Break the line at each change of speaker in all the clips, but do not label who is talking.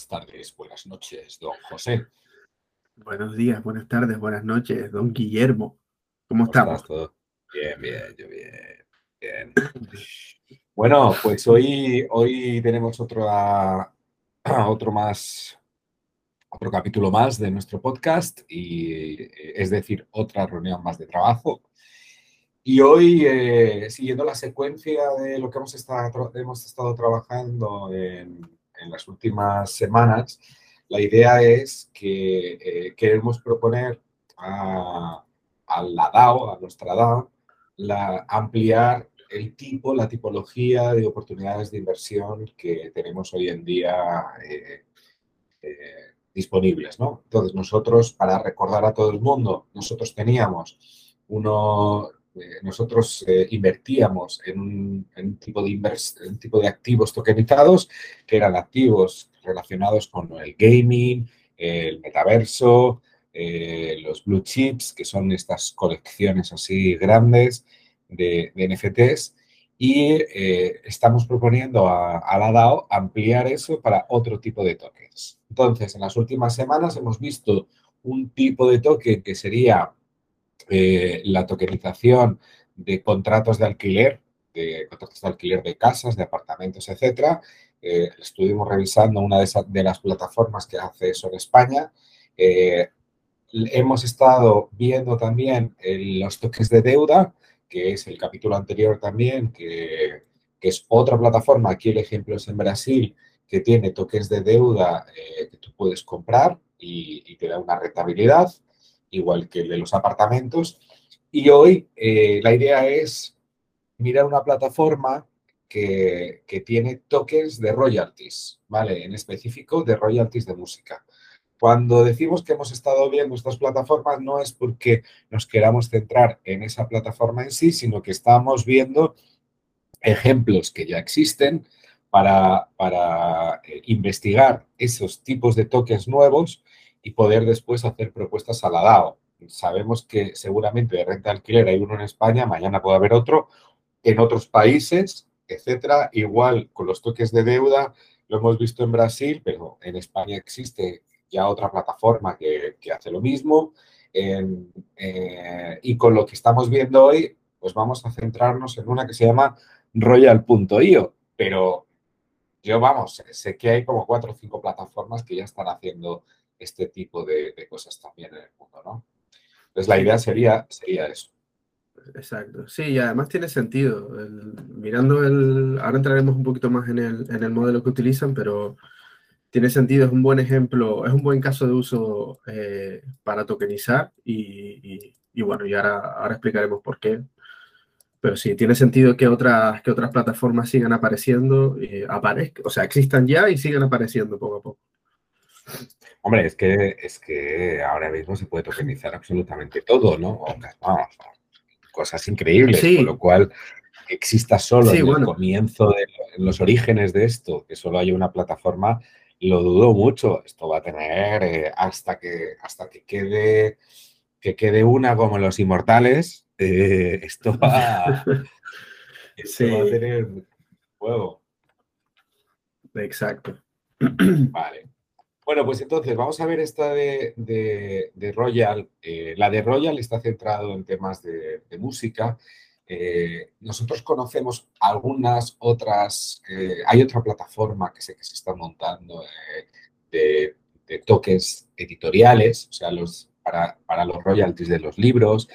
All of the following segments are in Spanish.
buenas tardes, buenas noches, don José.
Buenos días, buenas tardes, buenas noches, don Guillermo. ¿Cómo, estamos?
Bien, bien, yo bien, bien. Bueno, pues hoy, hoy tenemos otro, otro más, otro capítulo más de nuestro podcast y es decir, otra reunión más de trabajo. Y hoy, eh, siguiendo la secuencia de lo que hemos estado, hemos estado trabajando en, en las últimas semanas, la idea es que eh, queremos proponer a, la DAO, a nuestra DAO, ampliar el tipo, la tipología de oportunidades de inversión que tenemos hoy en día eh, eh, disponibles. Entonces, nosotros, para recordar a todo el mundo, nosotros teníamos uno, nosotros invertíamos en un, tipo de activos tokenizados que eran activos relacionados con el gaming, el metaverso, eh, los blue chips, que son estas colecciones así grandes de, NFTs. Y eh, estamos proponiendo a, la DAO ampliar eso para otro tipo de tokens. Entonces, en las últimas semanas hemos visto un tipo de token que sería eh, la tokenización de contratos de alquiler, de contratos de alquiler de casas, de apartamentos, etcétera, eh, estuvimos revisando una de, las plataformas que hace eso en España. Eh, hemos estado viendo también los toques de deuda, que es el capítulo anterior también, que, es otra plataforma. Aquí el ejemplo es en Brasil, que tiene toques de deuda eh, que tú puedes comprar y, te da una rentabilidad, igual que el de los apartamentos. Y hoy la idea es mirar una plataforma que, tiene tokens de royalties, ¿vale? En específico de royalties de música. Cuando decimos que hemos estado viendo estas plataformas no es porque nos queramos centrar en esa plataforma en sí, sino que estamos viendo ejemplos que ya existen para, para eh, investigar esos tipos de tokens nuevos y poder después hacer propuestas a la DAO. Sabemos que seguramente de renta alquiler hay uno en España, mañana puede haber otro en otros países etcétera. Igual con los toques de deuda, lo hemos visto en Brasil, pero en España existe ya otra plataforma que, hace lo mismo. Eh, y con lo que estamos viendo hoy, pues vamos a centrarnos en una que se llama Royal.io, pero yo, vamos, sé que hay como cuatro o cinco plataformas que ya están haciendo este tipo de, de cosas también en el mundo, ¿no? Entonces, la idea sería, sería eso.
Exacto. Sí, y además tiene sentido. mirando el. Ahora entraremos un poquito más en el, en el, modelo que utilizan, pero tiene sentido, es un buen ejemplo, es un buen caso de uso eh, para tokenizar y, y, bueno, y ahora, ahora explicaremos por qué. Pero sí, tiene sentido que otras, que otras plataformas sigan apareciendo, y aparezcan, o sea, existan ya y sigan apareciendo poco a poco.
Hombre, es que, es que ahora mismo se puede tokenizar absolutamente todo, ¿no? cosas increíbles, con lo cual exista solo en el comienzo, de, en los orígenes de esto, que solo haya una plataforma, lo dudo mucho. Esto va a tener eh, hasta que hasta que quede que quede una como los inmortales. Eh, esto, va, esto va a tener juego.
Exacto.
Vale. Bueno, pues entonces vamos a ver esta de, Royal. Eh, la de Royal está centrado en temas de, música. Eh, nosotros conocemos algunas otras, eh, hay otra plataforma que sé que se está montando de, toques editoriales, o sea, los, para, para, los royalties de los libros.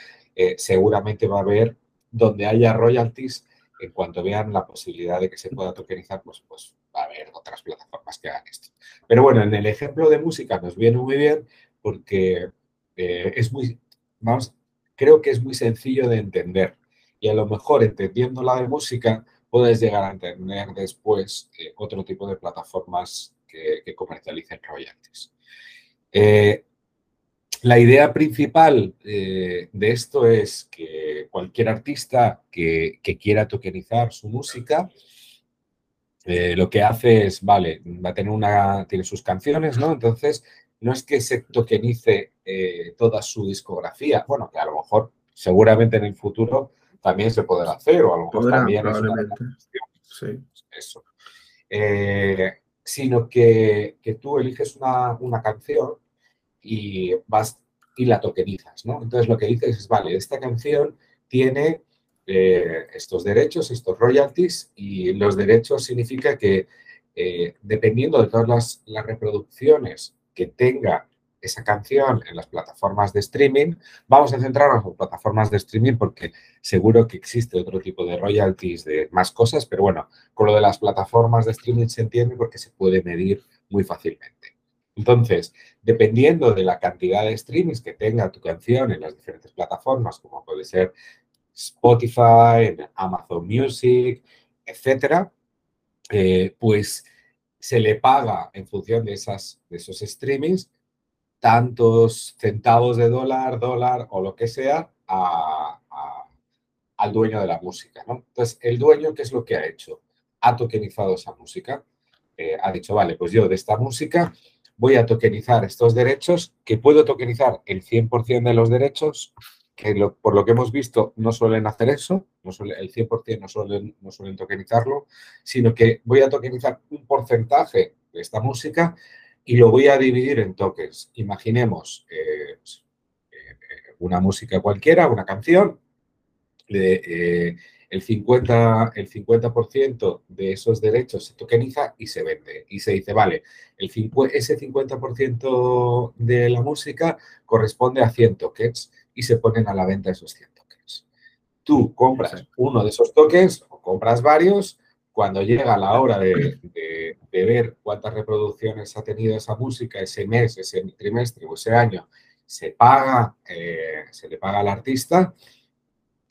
seguramente va a haber donde haya royalties, en cuanto vean la posibilidad de que se pueda tokenizar, pues, pues haber otras plataformas que hagan esto. Pero bueno, en el ejemplo de música nos viene muy bien porque eh, es muy, vamos, creo que es muy sencillo de entender. Y a lo mejor entendiendo la de música, puedes llegar a entender después eh, otro tipo de plataformas que, comercialicen royalties. Eh, la idea principal de esto es que cualquier artista que, que quiera tokenizar su música eh, lo que hace es, vale, va a tener una, tiene sus canciones, ¿no? Entonces, no es que se tokenice eh, toda su discografía, bueno, que a lo mejor, seguramente en el futuro también se podrá hacer, o a lo mejor también es una
sí.
Eso. Eh, sino que, tú eliges una, canción y vas y la tokenizas, ¿no? Entonces lo que dices es, vale, esta canción tiene eh, estos derechos, estos royalties, y los derechos significa que eh, dependiendo de todas las, las, reproducciones que tenga esa canción en las plataformas de streaming, vamos a centrarnos en plataformas de streaming porque seguro que existe otro tipo de royalties de más cosas, pero bueno, con lo de las plataformas de streaming se entiende porque se puede medir muy fácilmente. Entonces, dependiendo de la cantidad de streamings que tenga tu canción en las diferentes plataformas, como puede ser Spotify, Amazon Music, etcétera, eh, pues se le paga en función de, esas, de esos streamings tantos centavos de dólar, dólar o lo que sea al dueño de la música. ¿no? Entonces, el dueño, ¿qué es lo que ha hecho? Ha tokenizado esa música. Eh, ha dicho, vale, pues yo de esta música voy a tokenizar estos derechos, que puedo tokenizar el 100% de los derechos que por lo que hemos visto no suelen hacer eso, no el 100% no suelen, no suelen tokenizarlo, sino que voy a tokenizar un porcentaje de esta música y lo voy a dividir en tokens. Imaginemos eh, eh, una música cualquiera, una canción, eh, el 50%, el 50 de esos derechos se tokeniza y se vende. Y se dice, vale, el ese 50% de la música corresponde a 100 tokens y se ponen a la venta esos 100 tokens. Tú compras uno de esos tokens o compras varios, cuando llega la hora de, ver cuántas reproducciones ha tenido esa música ese mes, ese trimestre o ese año, se paga, eh, se le paga al artista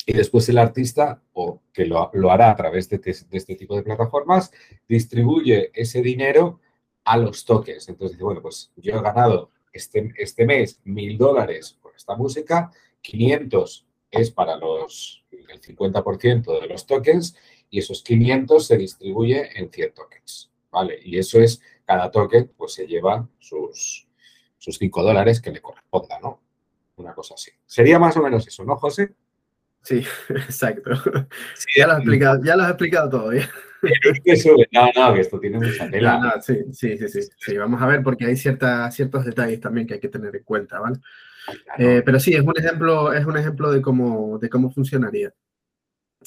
y después el artista, o que lo, hará a través de, de, este tipo de plataformas, distribuye ese dinero a los tokens. Entonces dice, bueno, pues yo he ganado este, este mes mil dólares esta música, 500 es para los, el 50% de los tokens y esos 500 se distribuye en 100 tokens, ¿vale? Y eso es, cada token pues se lleva sus, sus 5 dólares que le corresponda, ¿no? Una cosa así. Sería más o menos eso, ¿no, José?
Sí, exacto. ya, lo has explicado, ya lo has explicado todo. ¿eh?
No, no, que esto tiene mucha tela.
sí, sí, sí, sí, Vamos a ver porque hay cierta, ciertos detalles también que hay que tener en cuenta, ¿vale? Eh, pero sí, es un ejemplo, es un ejemplo de cómo, de cómo funcionaría.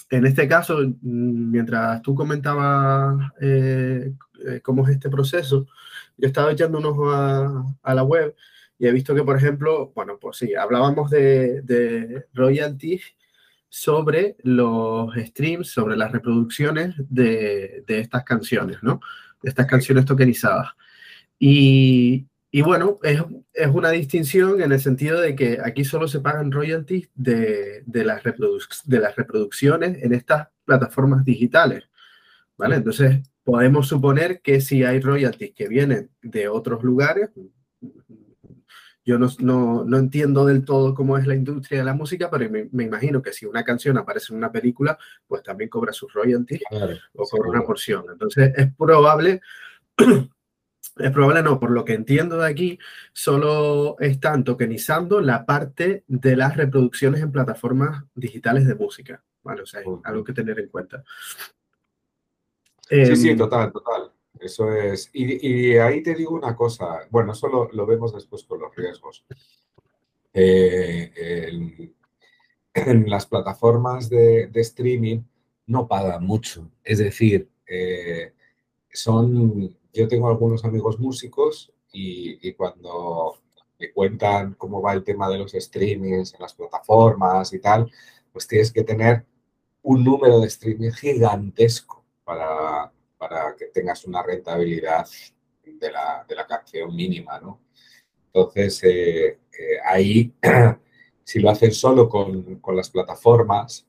En este caso, mm, mientras tú comentabas eh, eh, cómo es este proceso, yo estaba echando un ojo a, la web y he visto que, por ejemplo, bueno, pues sí, hablábamos de, de royalties sobre los streams, sobre las reproducciones de, de estas canciones, ¿no? De estas canciones tokenizadas. Y, y bueno, es, es, una distinción en el sentido de que aquí solo se pagan royalties de, de, las, de las reproducciones en estas plataformas digitales. ¿Vale? Entonces, podemos suponer que si hay royalties que vienen de otros lugares, yo no, no, no, entiendo del todo cómo es la industria de la música, pero me, me, imagino que si una canción aparece en una película, pues también cobra sus royalties o cobra una porción. Entonces, es probable es probable no, por lo que entiendo de aquí, solo están tokenizando la parte de las reproducciones en plataformas digitales de música. ¿vale? O sea, hay algo que tener en cuenta.
Sí, sí, em, total, total. Eso es. Y, ahí te digo una cosa. Bueno, eso lo, vemos después con los riesgos. Eh, en, las plataformas de, streaming no pagan mucho. Es decir, eh, son yo tengo algunos amigos músicos y, cuando me cuentan cómo va el tema de los streamings en las plataformas y tal, pues tienes que tener un número de streaming gigantesco para, para que tengas una rentabilidad de la, de la canción mínima, ¿no? Entonces, eh, eh, ahí, si lo hacen solo con, con las plataformas,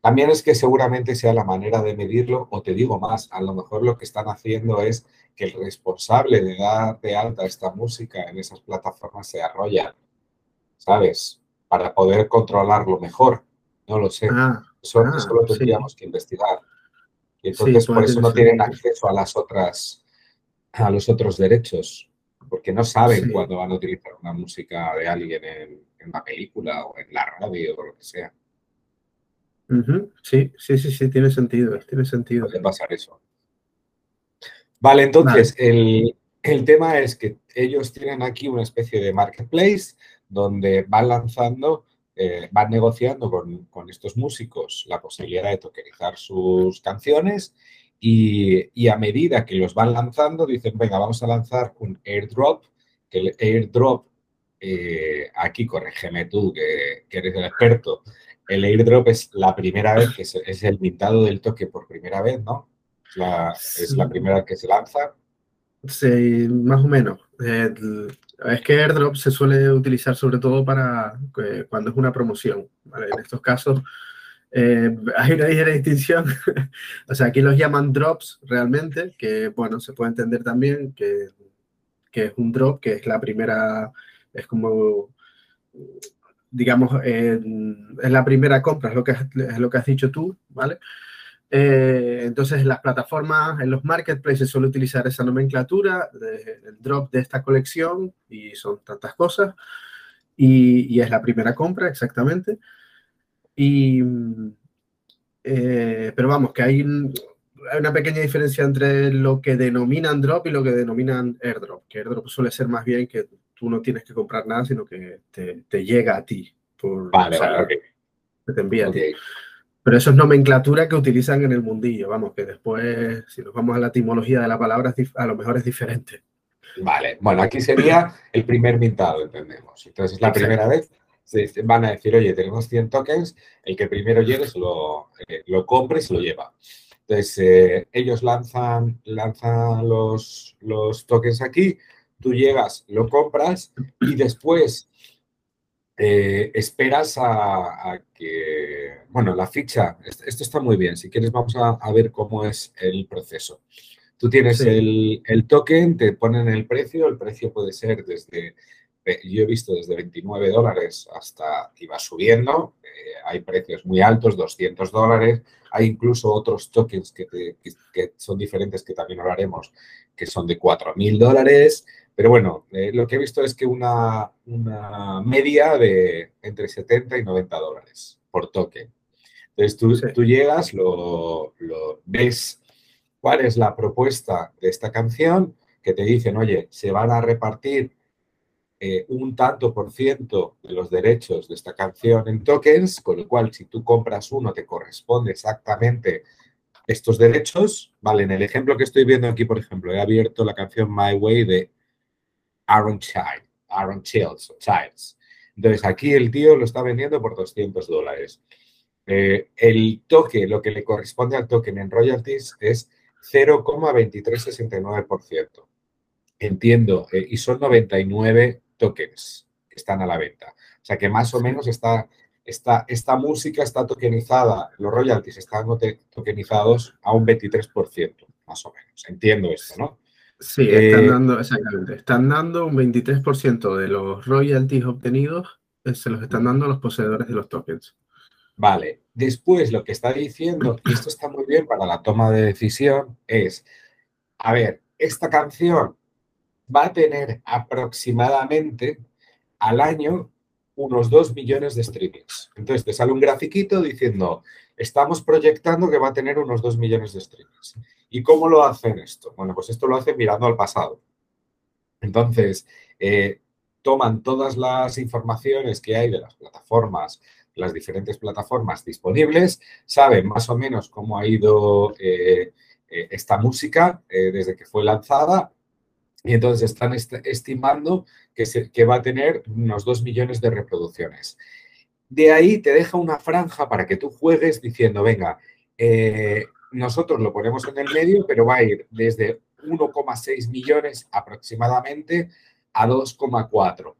también es que seguramente sea la manera de medirlo, o te digo más, a lo mejor lo que están haciendo es que el responsable de dar de alta esta música en esas plataformas se arrolla, ¿sabes? Para poder controlarlo mejor. No lo sé. Ah, eso, ah, lo tendríamos que investigar. Y entonces por eso no tienen acceso a las otras, a los otros derechos, porque no saben cuándo van a utilizar una música de alguien en, en una película o en la radio o lo que sea.
Sí, sí, sí, sí, tiene sentido, tiene sentido.
Puede pasar eso. Vale, entonces El, tema es que ellos tienen aquí una especie de marketplace donde van lanzando, eh, van negociando con, con, estos músicos la posibilidad de tokenizar sus canciones y, y, a medida que los van lanzando dicen, venga, vamos a lanzar un airdrop, que el airdrop, eh, aquí corrígeme tú, que, que, eres el experto, el airdrop es la primera vez que es el pintado del toque por primera vez, ¿no? es la primera que se lanza.
Sí, más o menos. es que airdrop se suele utilizar sobre todo para eh, cuando es una promoción. En estos casos eh, hay una ligera distinción. o sea, aquí los llaman drops realmente, que bueno, se puede entender también que, que es un drop, que es la primera, es como digamos, es la primera compra, es lo que, es lo que has dicho tú, ¿vale? Eh, entonces, en las plataformas, en los marketplaces suele utilizar esa nomenclatura, el drop de esta colección, y son tantas cosas, y, es la primera compra, exactamente. Y, eh, pero vamos, que hay, hay, una pequeña diferencia entre lo que denominan drop y lo que denominan airdrop, que airdrop suele ser más bien que tú no tienes que comprar nada, sino que te, llega a ti. Por,
vale, vale,
te envía a ti. Pero eso es nomenclatura que utilizan en el mundillo, vamos, que después, si nos vamos a la etimología de la palabra, a lo mejor es diferente.
Vale, bueno, aquí sería el primer mintado, entendemos. Entonces, es la primera vez, van a decir, oye, tenemos 100 tokens, el que primero llegue se lo, eh, lo compre y se lo lleva. Entonces, eh, ellos lanzan, lanzan los, los tokens aquí, tú llegas, lo compras y después eh, esperas a, que, bueno, la ficha, esto está muy bien, si quieres vamos a, ver cómo es el proceso. Tú tienes el, token, te ponen el precio, el precio puede ser desde, eh, yo he visto desde 29 dólares hasta que va subiendo, eh, hay precios muy altos, 200 dólares, hay incluso otros tokens que, que son diferentes que también hablaremos, que son de 4.000 dólares, pero bueno, eh, lo que he visto es que una, media de entre 70 y 90 dólares por token. Entonces tú, tú llegas, lo, ves cuál es la propuesta de esta canción, que te dicen, oye, se van a repartir eh, un tanto por ciento de los derechos de esta canción en tokens, con lo cual si tú compras uno te corresponde exactamente estos derechos. Vale, en el ejemplo que estoy viendo aquí, por ejemplo, he abierto la canción My Way de Aaron Child, Aaron Childs, Childs. Entonces, aquí el tío lo está vendiendo por 200 dólares. Eh, el toque, lo que le corresponde al token en royalties es 0,2369%. Entiendo, eh, y son 99 tokens que están a la venta. O sea que más o menos está, esta música está tokenizada, los royalties están tokenizados a un 23%, más o menos. Entiendo esto, ¿no?
Sí, están eh, dando, exactamente, están dando un 23% de los royalties obtenidos, eh, se los están dando a los poseedores de los tokens.
Vale, después lo que está diciendo, y esto está muy bien para la toma de decisión, es, a ver, esta canción va a tener aproximadamente al año unos 2 millones de streamings. Entonces te sale un grafiquito diciendo, estamos proyectando que va a tener unos 2 millones de streamings. ¿Y cómo lo hacen esto? Bueno, pues esto lo hacen mirando al pasado. Entonces, eh, toman todas las informaciones que hay de las plataformas, las diferentes plataformas disponibles, saben más o menos cómo ha ido eh, eh, esta música desde que fue lanzada y entonces están estimando que, va a tener unos 2 millones de reproducciones. De ahí te deja una franja para que tú juegues diciendo, venga, eh, nosotros lo ponemos en el medio, pero va a ir desde 1,6 millones aproximadamente a 2,4.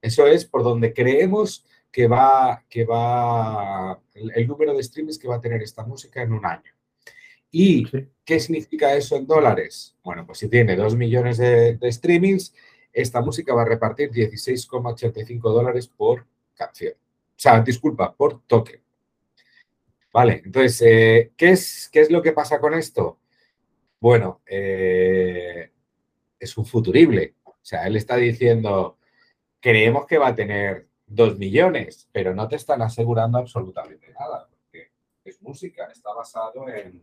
Eso es por donde creemos que va, que va el, número de streams que va a tener esta música en un año. ¿Y qué significa eso en dólares? Bueno, pues si tiene 2 millones de, de streamings, esta música va a repartir 16,85 dólares por canción. O sea, disculpa, por token. Vale, entonces, eh, ¿qué, es, ¿qué es lo que pasa con esto? Bueno, eh, es un futurible. O sea, él está diciendo, creemos que va a tener dos millones, pero no te están asegurando absolutamente nada, porque es música, está basado en,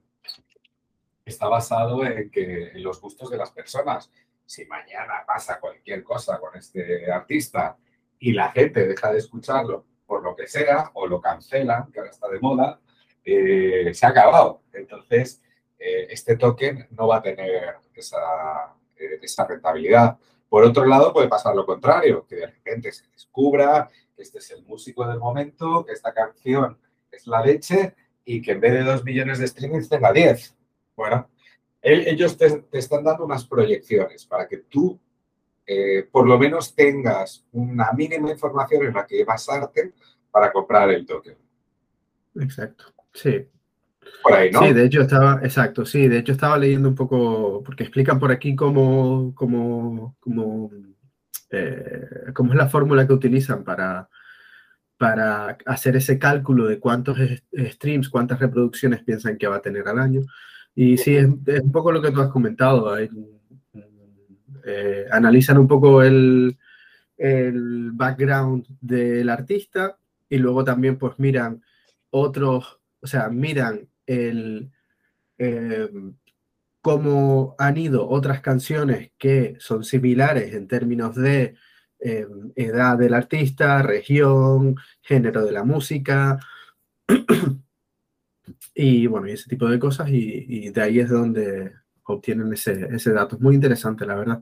está basado en, que, en los gustos de las personas. Si mañana pasa cualquier cosa con este artista y la gente deja de escucharlo por lo que sea o lo cancelan, que ahora está de moda, eh, se ha acabado. Entonces, eh, este token no va a tener esa, eh, esa rentabilidad. Por otro lado, puede pasar lo contrario, que de repente se descubra que este es el músico del momento, que esta canción es la leche y que en vez de dos millones de streamings tenga 10. Bueno, ellos te, están dando unas proyecciones para que tú eh, por lo menos tengas una mínima información en la que basarte para comprar el token.
Exacto, sí.
Por ahí, ¿no?
Sí, de hecho estaba, exacto, sí, de hecho estaba leyendo un poco, porque explican por aquí cómo, cómo, cómo, eh, cómo es la fórmula que utilizan para, para hacer ese cálculo de cuántos streams, cuántas reproducciones piensan que va a tener al año. Y sí, es, un poco lo que tú has comentado. Eh, analizan un poco el, el, background del artista y luego también pues miran otros, o sea, miran el, eh, cómo han ido otras canciones que son similares en términos de eh, edad del artista, región, género de la música. Y bueno, y ese tipo de cosas, y, de ahí es donde obtienen ese, ese, dato. Es muy interesante, la verdad.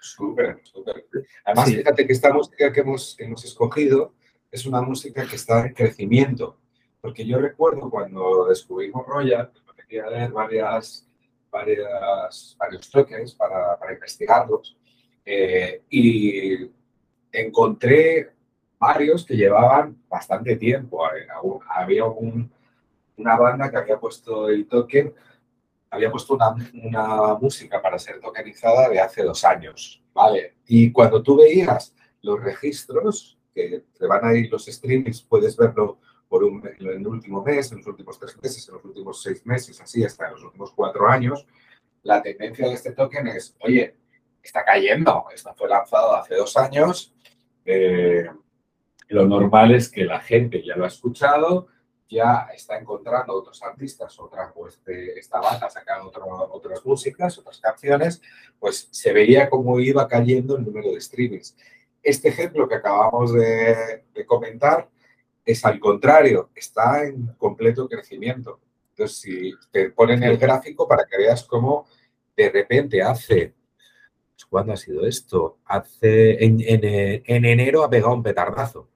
Súper, súper. Además, fíjate que esta música que hemos, hemos escogido es una música que está en crecimiento. Porque yo recuerdo cuando descubrimos Royal, me quería leer varias, varias, varios toques para, para investigarlos. Eh, y encontré varios que llevaban bastante tiempo. Había un, una banda que había puesto el token, había puesto una, una, música para ser tokenizada de hace dos años, ¿vale? Y cuando tú veías los registros, que te van a ir los streamings, puedes verlo por un, en el último mes, en los últimos tres meses, en los últimos seis meses, así hasta en los últimos cuatro años, la tendencia de este token es, oye, está cayendo, esto fue lanzado hace dos años, eh, lo normal es que la gente ya lo ha escuchado, ya está encontrando otros artistas, otra, pues esta banda sacando otras músicas, otras canciones, pues se veía cómo iba cayendo el número de streamings. Este ejemplo que acabamos de, comentar es al contrario, está en completo crecimiento. Entonces, si te ponen el gráfico para que veas cómo de repente hace, ¿cuándo ha sido esto? Hace, en, en enero ha pegado un petardazo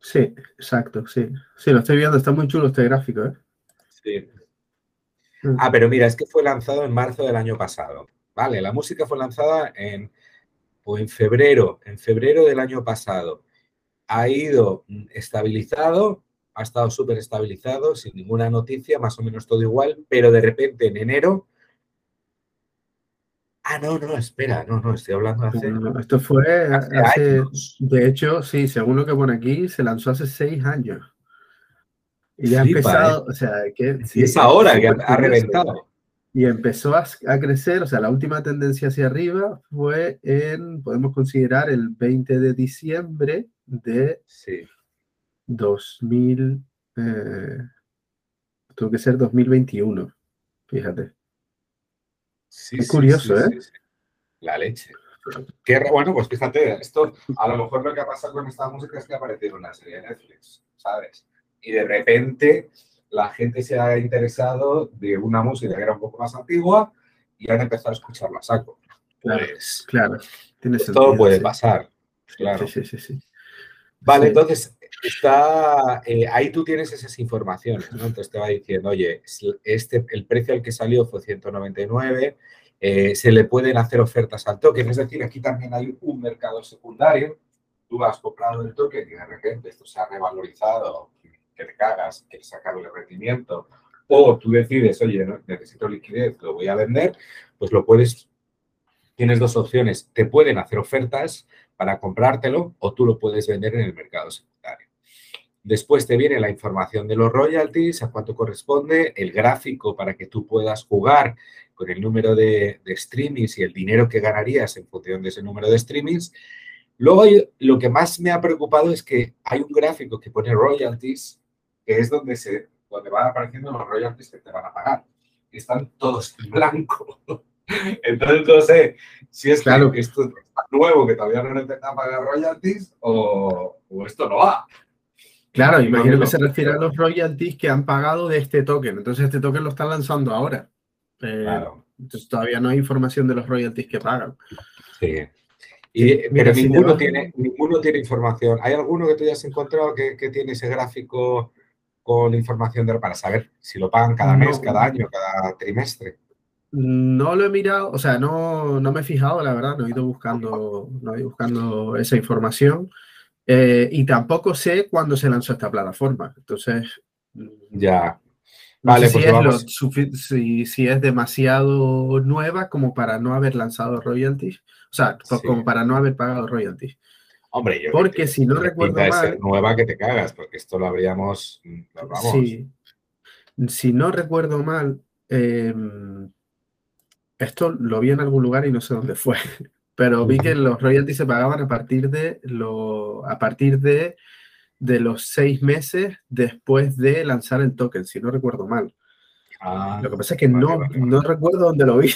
Sí, exacto, sí. Sí, lo estoy viendo, está muy chulo este gráfico, ¿eh?
Sí. Mm. Ah, pero mira, es que fue lanzado en marzo del año pasado. Vale, la música fue lanzada en, o en febrero, en febrero del año pasado. Ha ido estabilizado, ha estado súper estabilizado, sin ninguna noticia, más o menos todo igual, pero de repente en enero Ah, no, no, espera, no, no, estoy hablando hace.
esto fue hace, de hecho, sí, según lo que pone aquí, se lanzó hace seis años. Y ya ha empezado, o sea, que.
Sí, es ahora que ha, reventado.
Y empezó a, crecer, o sea, la última tendencia hacia arriba fue en, podemos considerar, el 20 de diciembre de
sí.
2000. Eh, tuvo que ser 2021, fíjate.
Sí, curioso, ¿eh? La leche. Qué, bueno, pues fíjate, esto a lo mejor lo que ha pasado con esta música es que ha aparecido una serie de Netflix, ¿sabes? Y de repente la gente se ha interesado de una música que era un poco más antigua y han empezado a escucharla a saco.
Claro, pues, claro.
Pues todo puede pasar. Claro.
Sí, sí, sí.
Vale, entonces está eh, ahí tú tienes esas informaciones, ¿no? Entonces te va diciendo, oye, este, el precio al que salió fue 199, eh, se le pueden hacer ofertas al token, es decir, aquí también hay un mercado secundario, tú has comprado el token y de repente esto se ha revalorizado, que te cagas, quieres sacarle rendimiento, o tú decides, oye, necesito liquidez, lo voy a vender, pues lo puedes, tienes dos opciones, te pueden hacer ofertas para comprártelo o tú lo puedes vender en el mercado. Después te viene la información de los royalties, a cuánto corresponde, el gráfico para que tú puedas jugar con el número de, streamings y el dinero que ganarías en función de ese número de streamings. Luego lo que más me ha preocupado es que hay un gráfico que pone royalties, que es donde, se, donde van apareciendo los royalties que te van a pagar. están todos en blanco. Entonces no sé si es claro. que esto es nuevo, que todavía no a pagar royalties, o, esto no va.
Claro, imagino que se refiere a los royalties que han pagado de este token. Entonces este token lo están lanzando ahora. Eh, claro. Entonces todavía no hay información de los royalties que pagan.
Sí. pero ninguno, tiene, ninguno tiene información. ¿Hay alguno que tú hayas encontrado que, tiene ese gráfico con información de, para saber si lo pagan cada mes, cada año, cada trimestre?
No lo he mirado, o sea, no, no me he fijado, la verdad, no he ido buscando, no he ido buscando esa información. Eh, y tampoco sé cuándo se lanzó esta plataforma. Entonces.
Ya.
vale, si, pues es si, si, es demasiado nueva como para no haber lanzado royalties. O sea, como para no haber pagado royalties.
Hombre, yo.
Porque si no recuerdo mal.
nueva que te cagas, porque esto lo habríamos. Vamos.
Sí. Si no recuerdo mal. Eh, esto lo vi en algún lugar y no sé dónde fue, pero vi que los royalties se pagaban a partir de, lo, a partir de, de los seis meses después de lanzar el token, si no recuerdo mal. Ah, lo que pasa es que no, no recuerdo dónde lo vi.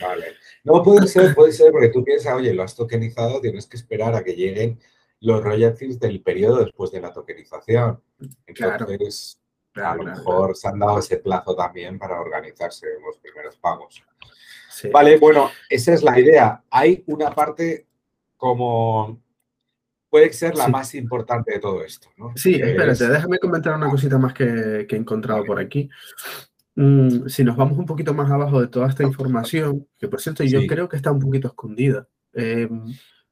Vale. No, puede ser, puede ser, porque tú piensas, oye, lo has tokenizado, tienes que esperar a que lleguen los royalties del periodo después de la tokenización. Entonces, a lo mejor se han dado ese plazo también para organizarse los primeros pagos. Vale, bueno, esa es la idea. Hay una parte como puede ser la más importante de todo esto. ¿no?
Sí, espérate, déjame comentar una cosita más que, he encontrado por aquí. Mm, si nos vamos un poquito más abajo de toda esta información, que por cierto yo creo que está un poquito escondida, em,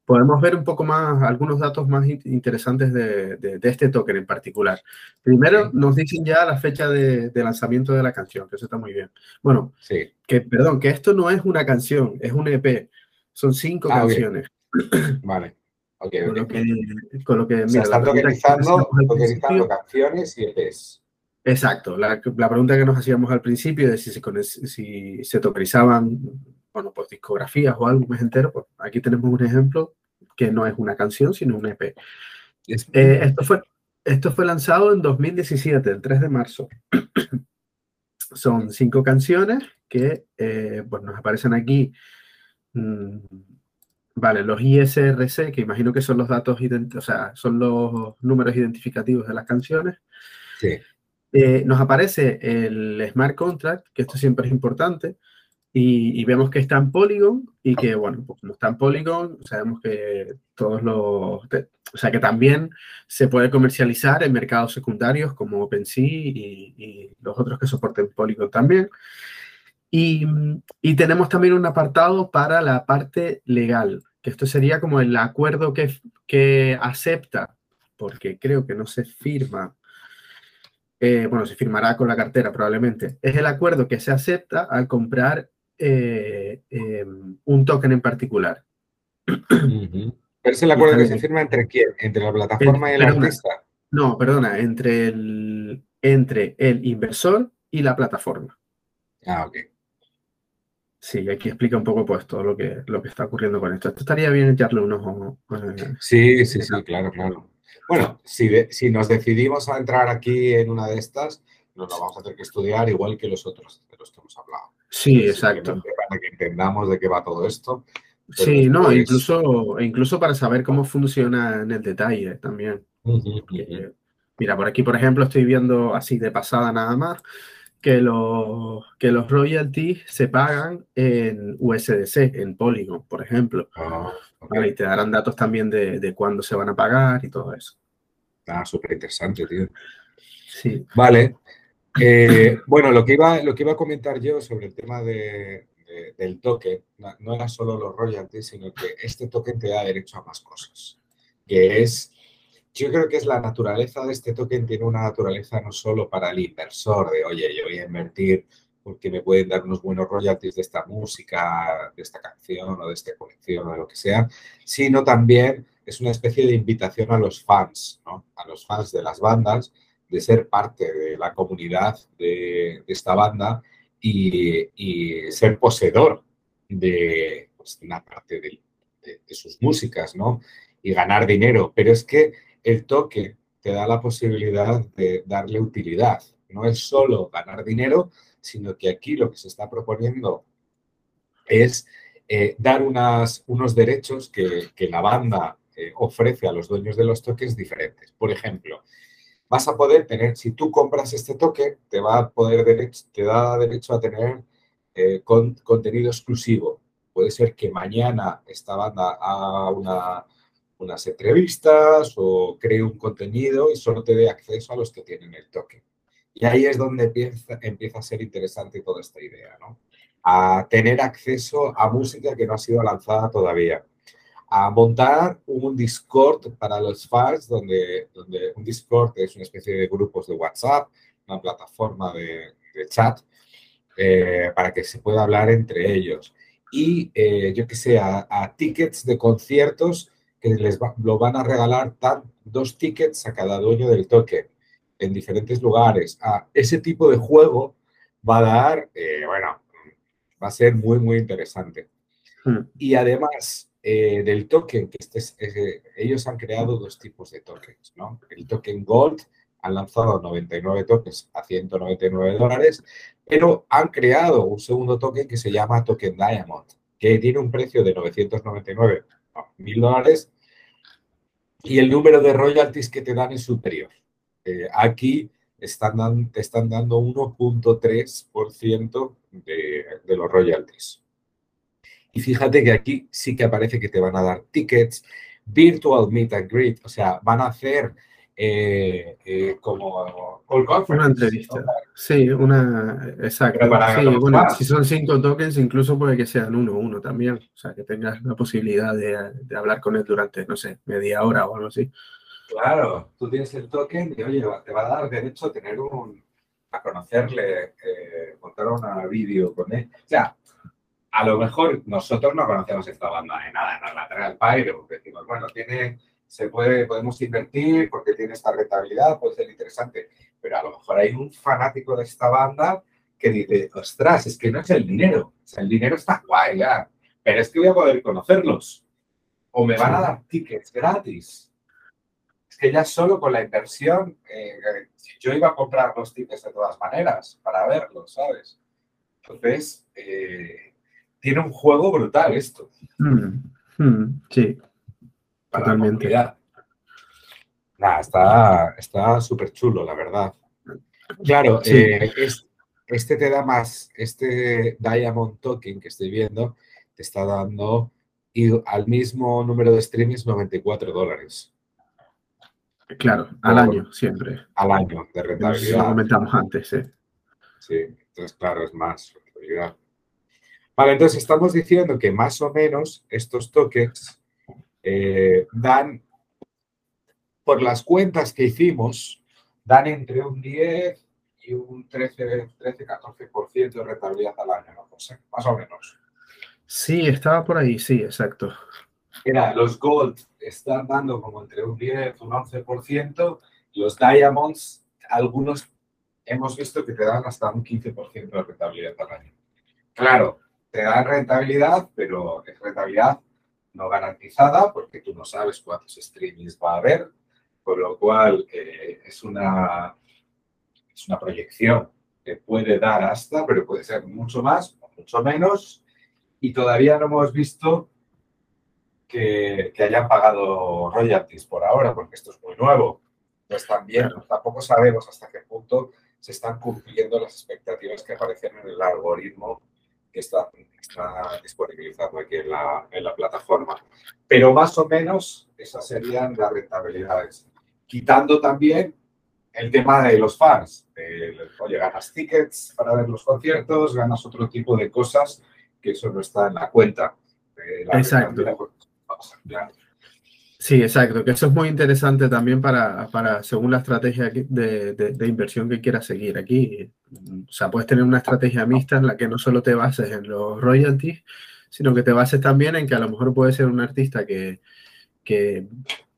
podemos ver un poco más, algunos datos más interesantes de, este token en particular. Primero, nos dicen ya la fecha de, lanzamiento de la canción, que eso está muy bien. Bueno, sí. que perdón, que esto no es una canción, es un EP. Son cinco ah, canciones.
Vale. Okay,
con, Lo que, con, Lo que,
mira, están tokenizando, canciones y EPs.
Exacto. La, la, pregunta que nos hacíamos al principio de si se, si se tokenizaban bueno, pues discografías o álbumes enteros, pues aquí tenemos un ejemplo que no es una canción, sino un EP. Eh, esto, fue, esto fue lanzado en 2017, el 3 de marzo. Son cinco canciones que eh, pues nos aparecen aquí. Mm, vale, los ISRC, que imagino que son los datos, o sea, son los números identificativos de las canciones.
Sí.
Eh, nos aparece el smart contract, que esto siempre es importante, y, vemos que está en Polygon y que, bueno, pues como está en Polygon, sabemos que todos los... O sea, que también se puede comercializar en mercados secundarios como OpenSea y, los otros que soporten Polygon también. Y, tenemos también un apartado para la parte legal, que esto sería como el acuerdo que, que acepta, porque creo que no se firma eh, bueno, se firmará con la cartera probablemente, es el acuerdo que se acepta al comprar eh, em, un token en particular.
Pero es el acuerdo que se firma entre quién? ¿Entre la plataforma y el artista?
No, perdona, entre el, entre el inversor y la plataforma.
Ah, ok.
Sí, aquí explica un poco pues todo lo que, lo que está ocurriendo con esto. Esto estaría bien echarle unos ojos.
Eh, sí, sí, sí, claro, claro. Bueno, si, si nos decidimos a entrar aquí en una de estas, nos lo vamos a tener que estudiar igual que los otros de los que hemos hablado.
Sí, exacto.
Para que entendamos de qué va todo esto.
Sí, no, incluso, incluso para saber cómo funciona en el detalle también. mira, por aquí, por ejemplo, estoy viendo así de pasada nada más que los, que los royalties se pagan en USDC, en Polygon, por ejemplo. Ah, y te darán datos también de, de cuándo se van a pagar y todo eso.
Ah, súper interesante, tío.
Sí.
Vale, eh, bueno, lo que, iba, a comentar yo sobre el tema de, del token no, era solo los royalties, sino que este token te da derecho a más cosas. Que es, yo creo que es la naturaleza de este token, tiene una naturaleza no solo para el inversor, de oye, yo voy a invertir porque me pueden dar unos buenos royalties de esta música, de esta canción o de esta colección o de lo que sea, sino también es una especie de invitación a los fans, a los fans de las bandas de ser parte de la comunidad de, esta banda y, ser poseedor de pues, una parte de, sus músicas, ¿no? Y ganar dinero. Pero es que el toque te da la posibilidad de darle utilidad. No es solo ganar dinero, sino que aquí lo que se está proponiendo es eh, dar unas, unos derechos que, la banda eh, ofrece a los dueños de los tokens diferentes. Por ejemplo, vas a poder tener, si tú compras este token, te va a poder te da derecho a tener eh, contenido exclusivo. Puede ser que mañana esta banda haga una, unas entrevistas o cree un contenido y solo te dé acceso a los que tienen el token. Y ahí es donde empieza, empieza a ser interesante toda esta idea, ¿no? A tener acceso a música que no ha sido lanzada todavía a montar un Discord para los fans, donde, donde un Discord es una especie de grupos de WhatsApp, una plataforma de, chat, eh, para que se pueda hablar entre ellos. Y eh, yo que sé, a, tickets de conciertos que les lo van a regalar tan, dos tickets a cada dueño del token en diferentes lugares. A ese tipo de juego va a dar, eh, bueno, va a ser muy, muy interesante. Hmm. Y además, eh, del token, que este es, ellos han creado dos tipos de tokens, ¿no? El token Gold han lanzado 99 tokens a 199 dólares, pero han creado un segundo token que se llama Token Diamond, que tiene un precio de 999 mil dólares y el número de royalties que te dan es superior. Eh, aquí están te están dando 1.3% de, de los royalties. Y fíjate que aquí sí que aparece que te van a dar tickets, virtual meet and greet, o sea, van a hacer eh, eh, como
Una entrevista. Sí, una. Exacto. Sí, bueno, si son cinco tokens, incluso puede que sean uno uno también. O sea, que tengas la posibilidad de, hablar con él durante, no sé, media hora o algo así.
Claro, tú tienes el token y oye, te va a dar derecho a tener un. a conocerle, eh, montar una vídeo con él. O sea, a lo mejor nosotros no conocemos esta banda de nada, no Lateral Pyro, porque decimos, bueno, tiene, se puede, podemos invertir porque tiene esta rentabilidad, puede ser interesante, pero a lo mejor hay un fanático de esta banda que dice, ostras, es que no es el dinero, el dinero está guay ya, pero es que voy a poder conocerlos, o me van a dar tickets gratis. Es que ya solo con la inversión, eh, yo iba a comprar los tickets de todas maneras para verlos, ¿sabes? Entonces, eh, tiene un juego brutal esto.
Mm, mm, sí, totalmente.
Nada, está súper chulo, la verdad. Claro, eh, este te da más, este Diamond Token que estoy viendo, te está dando y al mismo número de streamings 94 dólares.
Claro, al año siempre.
Al año de rentabilidad. Lo
comentamos antes, ¿eh?
Sí, entonces claro, es más rentabilidad. Vale, entonces estamos diciendo que más o menos estos tokens eh, dan, por las cuentas que hicimos, dan entre un 10 y un 13-14% de rentabilidad al año, ¿no? más o menos.
Sí, estaba por ahí, sí, exacto.
Era, los gold están dando como entre un 10 y un 11%, los diamonds, algunos hemos visto que te dan hasta un 15% de rentabilidad al año. Claro, te dan rentabilidad, pero es rentabilidad no garantizada porque tú no sabes cuántos streamings va a haber, con lo cual eh, es, una, es una proyección que puede dar hasta, pero puede ser mucho más o mucho menos, y todavía no hemos visto que, que hayan pagado royalties por ahora, porque esto es muy nuevo. Pues también tampoco sabemos hasta qué punto se están cumpliendo las expectativas que aparecen en el algoritmo que está, está disponibilizado aquí en la, en la plataforma. Pero más o menos esas serían las rentabilidades. Quitando también el tema de los fans. oye, ganas tickets para ver los conciertos, ganas otro tipo de cosas que eso no está en la cuenta.
Exacto. Sí, exacto, que eso es muy interesante también para, para según la estrategia de, de, inversión que quieras seguir aquí. O sea, puedes tener una estrategia mixta en la que no solo te bases en los royalties, sino que te bases también en que a lo mejor puede ser un artista que, que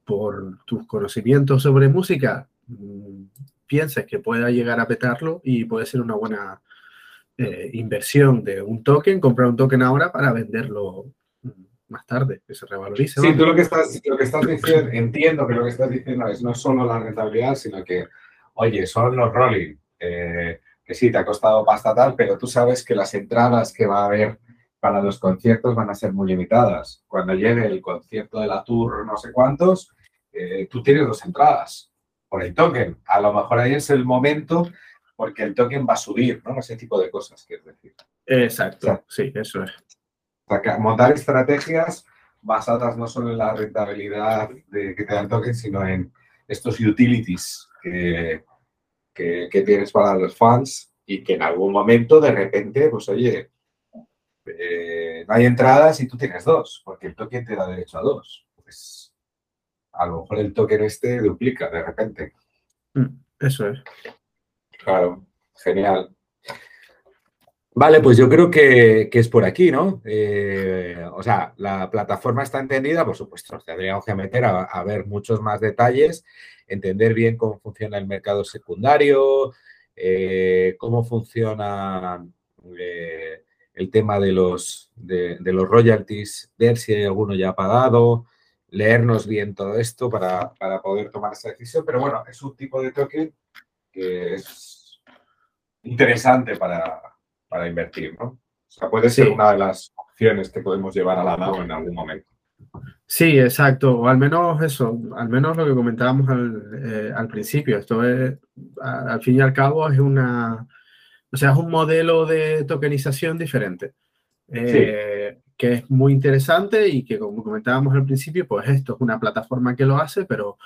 por tus conocimientos sobre música mm, pienses que pueda llegar a petarlo y puede ser una buena eh, inversión de un token, comprar un token ahora para venderlo más tarde, que se revalorice.
Sí, tú lo que, estás, lo que estás diciendo, entiendo que lo que estás diciendo es no solo la rentabilidad, sino que, oye, son los rolling, eh, que sí, te ha costado pasta tal, pero tú sabes que las entradas que va a haber para los conciertos van a ser muy limitadas. Cuando llegue el concierto de la tour no sé cuántos, eh, tú tienes dos entradas por el token. A lo mejor ahí es el momento porque el token va a subir, ¿no? Ese tipo de cosas, quiero decir.
Exacto, sí, eso es.
montar estrategias basadas no solo en la rentabilidad de que te dan token, sino en estos utilities que, que, tienes para los fans y que en algún momento de repente, pues oye, eh, no hay entradas y tú tienes dos, porque el token te da derecho a dos. Pues a lo mejor el token este duplica de repente.
Mm, eso es.
Claro, genial. Vale, pues yo creo que, es por aquí, ¿no? Eh, o sea, la plataforma está entendida, por supuesto, tendríamos que meter a, ver muchos más detalles, entender bien cómo funciona el mercado secundario, eh, cómo funciona eh, el tema de los, de, los royalties, ver si hay alguno ya pagado, leernos bien todo esto para, para poder tomar esa decisión. Pero bueno, es un tipo de token que es interesante para, para invertir, ¿no? O sea, puede ser una de las opciones que podemos llevar a la mano en algún momento.
Sí, exacto. O al menos eso, al menos lo que comentábamos al, eh, principio. Esto es, al fin y al cabo, es una, o sea, es un modelo de tokenización diferente. Eh, que es muy interesante y que, como comentábamos al principio, pues esto es una plataforma que lo hace, pero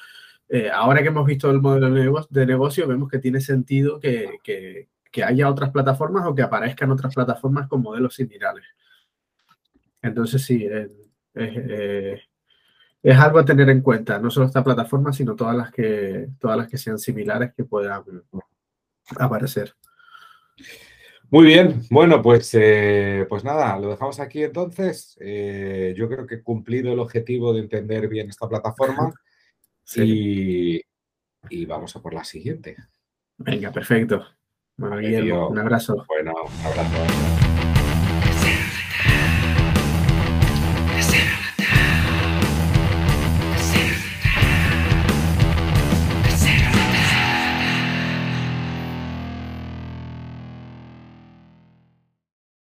eh, ahora que hemos visto el modelo de negocio, vemos que tiene sentido que, haya otras plataformas o que aparezcan otras plataformas con modelos similares. Entonces, sí, eh, es algo a tener en cuenta, no solo esta plataforma, sino todas las que, todas las que sean similares que puedan aparecer.
Muy bien, bueno, pues, eh, pues nada, lo dejamos aquí entonces. yo creo que he cumplido el objetivo de entender bien esta plataforma. Y, vamos a por la siguiente.
Venga, perfecto. Un abrazo.
Bueno, un abrazo.